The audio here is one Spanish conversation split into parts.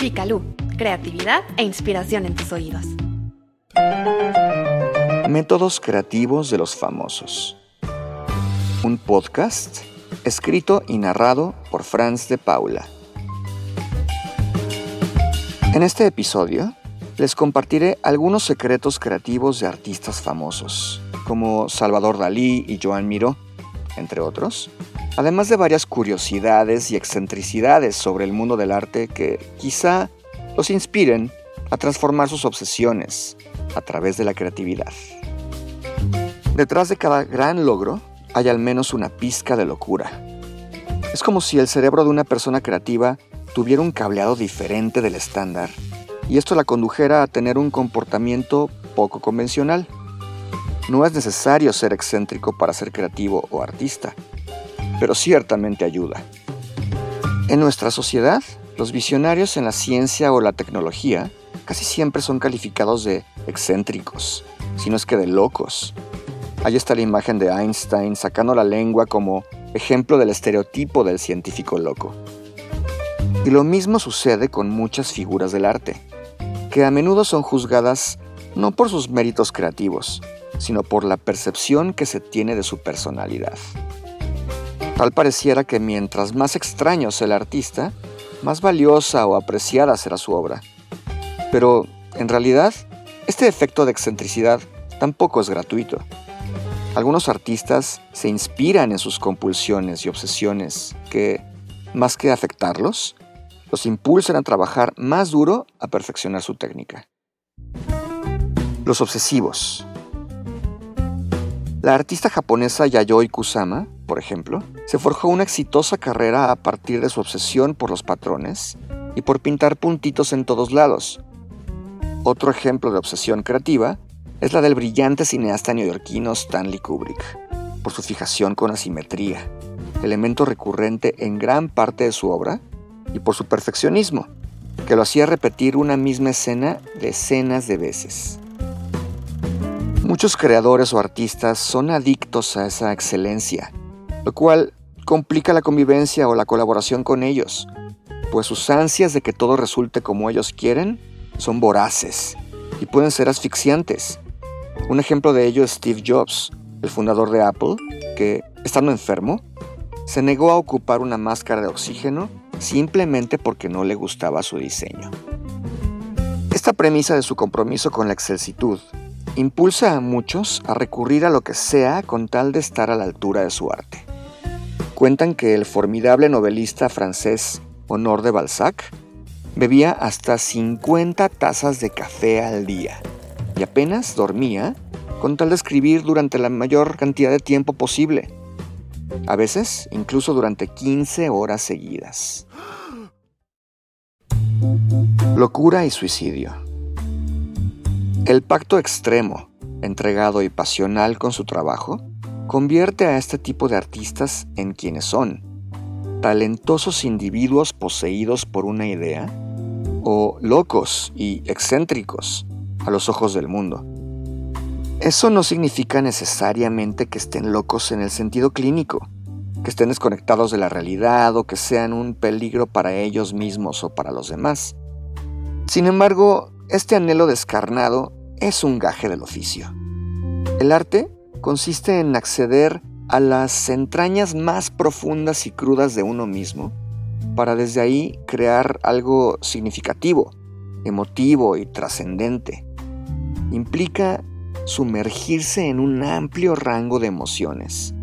Picalú, creatividad e inspiración en tus oídos. Métodos creativos de los famosos. Un podcast escrito y narrado por Franz de Paula. En este episodio les compartiré algunos secretos creativos de artistas famosos, como Salvador Dalí y Joan Miró, entre otros, además de varias curiosidades y excentricidades sobre el mundo del arte que quizá los inspiren a transformar sus obsesiones a través de la creatividad. Detrás de cada gran logro hay al menos una pizca de locura. Es como si el cerebro de una persona creativa tuviera un cableado diferente del estándar y esto la condujera a tener un comportamiento poco convencional. No es necesario ser excéntrico para ser creativo o artista, pero ciertamente ayuda. En nuestra sociedad, los visionarios en la ciencia o la tecnología casi siempre son calificados de excéntricos, si no es que de locos. Ahí está la imagen de Einstein sacando la lengua como ejemplo del estereotipo del científico loco. Y lo mismo sucede con muchas figuras del arte, que a menudo son juzgadas no por sus méritos creativos, sino por la percepción que se tiene de su personalidad. Tal pareciera que mientras más extraño sea el artista, más valiosa o apreciada será su obra. Pero, en realidad, este efecto de excentricidad tampoco es gratuito. Algunos artistas se inspiran en sus compulsiones y obsesiones que, más que afectarlos, los impulsan a trabajar más duro a perfeccionar su técnica. Los obsesivos. La artista japonesa Yayoi Kusama, por ejemplo, se forjó una exitosa carrera a partir de su obsesión por los patrones y por pintar puntitos en todos lados. Otro ejemplo de obsesión creativa es la del brillante cineasta neoyorquino Stanley Kubrick, por su fijación con la simetría, elemento recurrente en gran parte de su obra, y por su perfeccionismo, que lo hacía repetir una misma escena decenas de veces. Muchos creadores o artistas son adictos a esa excelencia, lo cual complica la convivencia o la colaboración con ellos, pues sus ansias de que todo resulte como ellos quieren son voraces y pueden ser asfixiantes. Un ejemplo de ello es Steve Jobs, el fundador de Apple, que, estando enfermo, se negó a ocupar una máscara de oxígeno simplemente porque no le gustaba su diseño. Esta premisa de su compromiso con la excelsitud impulsa a muchos a recurrir a lo que sea con tal de estar a la altura de su arte. Cuentan que el formidable novelista francés Honor de Balzac bebía hasta 50 tazas de café al día y apenas dormía con tal de escribir durante la mayor cantidad de tiempo posible, a veces incluso durante 15 horas seguidas. Locura y suicidio. El pacto extremo, entregado y pasional con su trabajo, convierte a este tipo de artistas en quienes son, talentosos individuos poseídos por una idea, o locos y excéntricos a los ojos del mundo. Eso no significa necesariamente que estén locos en el sentido clínico, que estén desconectados de la realidad o que sean un peligro para ellos mismos o para los demás. Sin embargo, este anhelo descarnado es un gaje del oficio. El arte consiste en acceder a las entrañas más profundas y crudas de uno mismo para desde ahí crear algo significativo, emotivo y trascendente. Implica sumergirse en un amplio rango de emociones,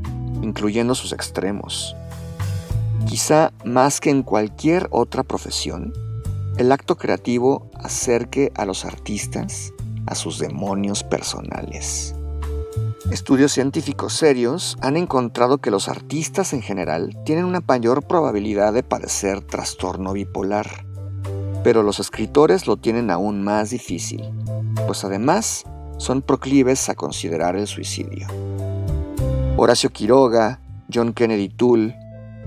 incluyendo sus extremos. Quizá más que en cualquier otra profesión, el acto creativo acerque a los artistas a sus demonios personales. Estudios científicos serios han encontrado que los artistas en general tienen una mayor probabilidad de padecer trastorno bipolar, pero los escritores lo tienen aún más difícil, pues además son proclives a considerar el suicidio. Horacio Quiroga, John Kennedy Toole,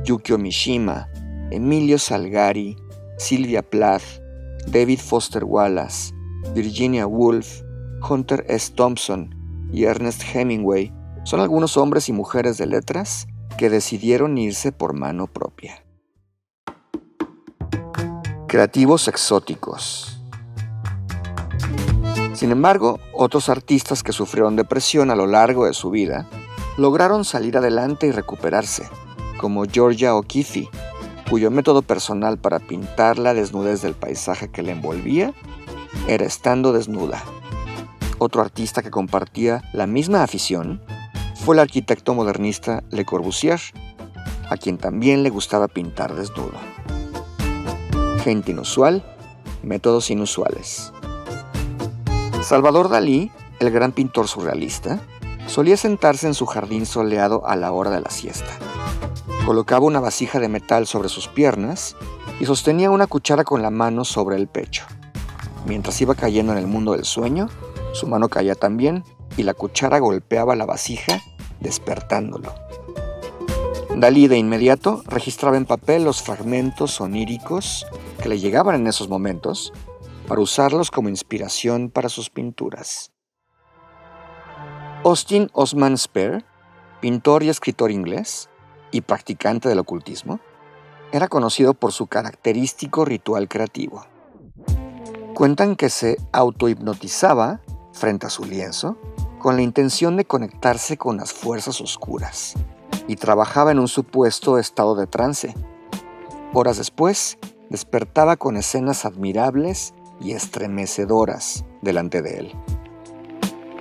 Yukio Mishima, Emilio Salgari, Sylvia Plath, David Foster Wallace, Virginia Woolf, Hunter S. Thompson y Ernest Hemingway son algunos hombres y mujeres de letras que decidieron irse por mano propia. Creativos exóticos. Sin embargo, otros artistas que sufrieron depresión a lo largo de su vida lograron salir adelante y recuperarse, como Georgia O'Keeffe, cuyo método personal para pintar la desnudez del paisaje que le envolvía era estando desnuda. Otro artista que compartía la misma afición fue el arquitecto modernista Le Corbusier, a quien también le gustaba pintar desnudo. Gente inusual, métodos inusuales. Salvador Dalí, el gran pintor surrealista, solía sentarse en su jardín soleado a la hora de la siesta. Colocaba una vasija de metal sobre sus piernas y sostenía una cuchara con la mano sobre el pecho. Mientras iba cayendo en el mundo del sueño, su mano caía también y la cuchara golpeaba la vasija, despertándolo. Dalí de inmediato registraba en papel los fragmentos oníricos que le llegaban en esos momentos para usarlos como inspiración para sus pinturas. Austin Osman Spare, pintor y escritor inglés y practicante del ocultismo, era conocido por su característico ritual creativo. Cuentan que se autohipnotizaba frente a su lienzo con la intención de conectarse con las fuerzas oscuras y trabajaba en un supuesto estado de trance. Horas después, despertaba con escenas admirables y estremecedoras delante de él.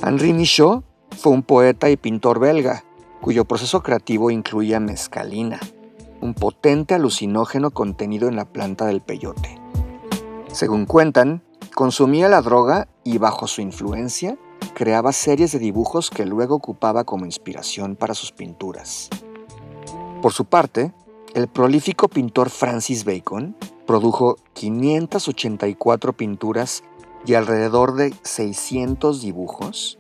Henri Michaud fue un poeta y pintor belga, cuyo proceso creativo incluía mescalina, un potente alucinógeno contenido en la planta del peyote. Según cuentan, consumía la droga y bajo su influencia creaba series de dibujos que luego ocupaba como inspiración para sus pinturas. Por su parte, el prolífico pintor Francis Bacon produjo 584 pinturas y alrededor de 600 dibujos.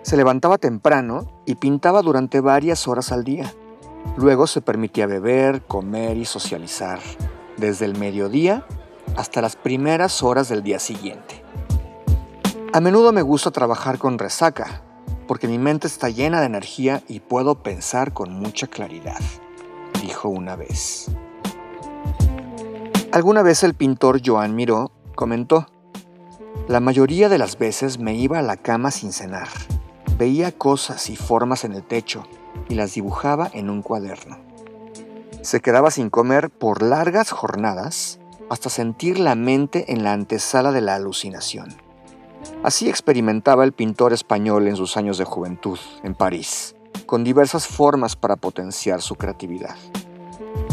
Se levantaba temprano y pintaba durante varias horas al día. Luego se permitía beber, comer y socializar, desde el mediodía hasta las primeras horas del día siguiente. A menudo me gusta trabajar con resaca, porque mi mente está llena de energía y puedo pensar con mucha claridad, dijo una vez. Alguna vez el pintor Joan Miró comentó, la mayoría de las veces me iba a la cama sin cenar. Veía cosas y formas en el techo y las dibujaba en un cuaderno. Se quedaba sin comer por largas jornadas hasta sentir la mente en la antesala de la alucinación. Así experimentaba el pintor español en sus años de juventud, en París, con diversas formas para potenciar su creatividad.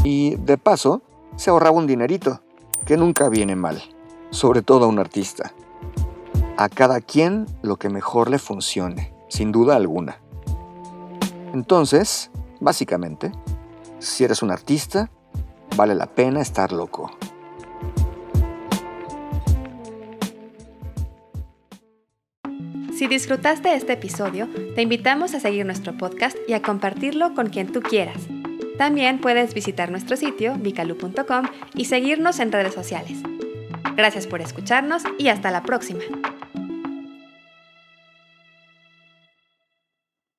Y, de paso, se ahorraba un dinerito, que nunca viene mal, sobre todo a un artista. A cada quien lo que mejor le funcione, sin duda alguna. Entonces, básicamente, si eres un artista, vale la pena estar loco. Si disfrutaste este episodio, te invitamos a seguir nuestro podcast y a compartirlo con quien tú quieras. También puedes visitar nuestro sitio vicalu.com y seguirnos en redes sociales. Gracias por escucharnos y hasta la próxima.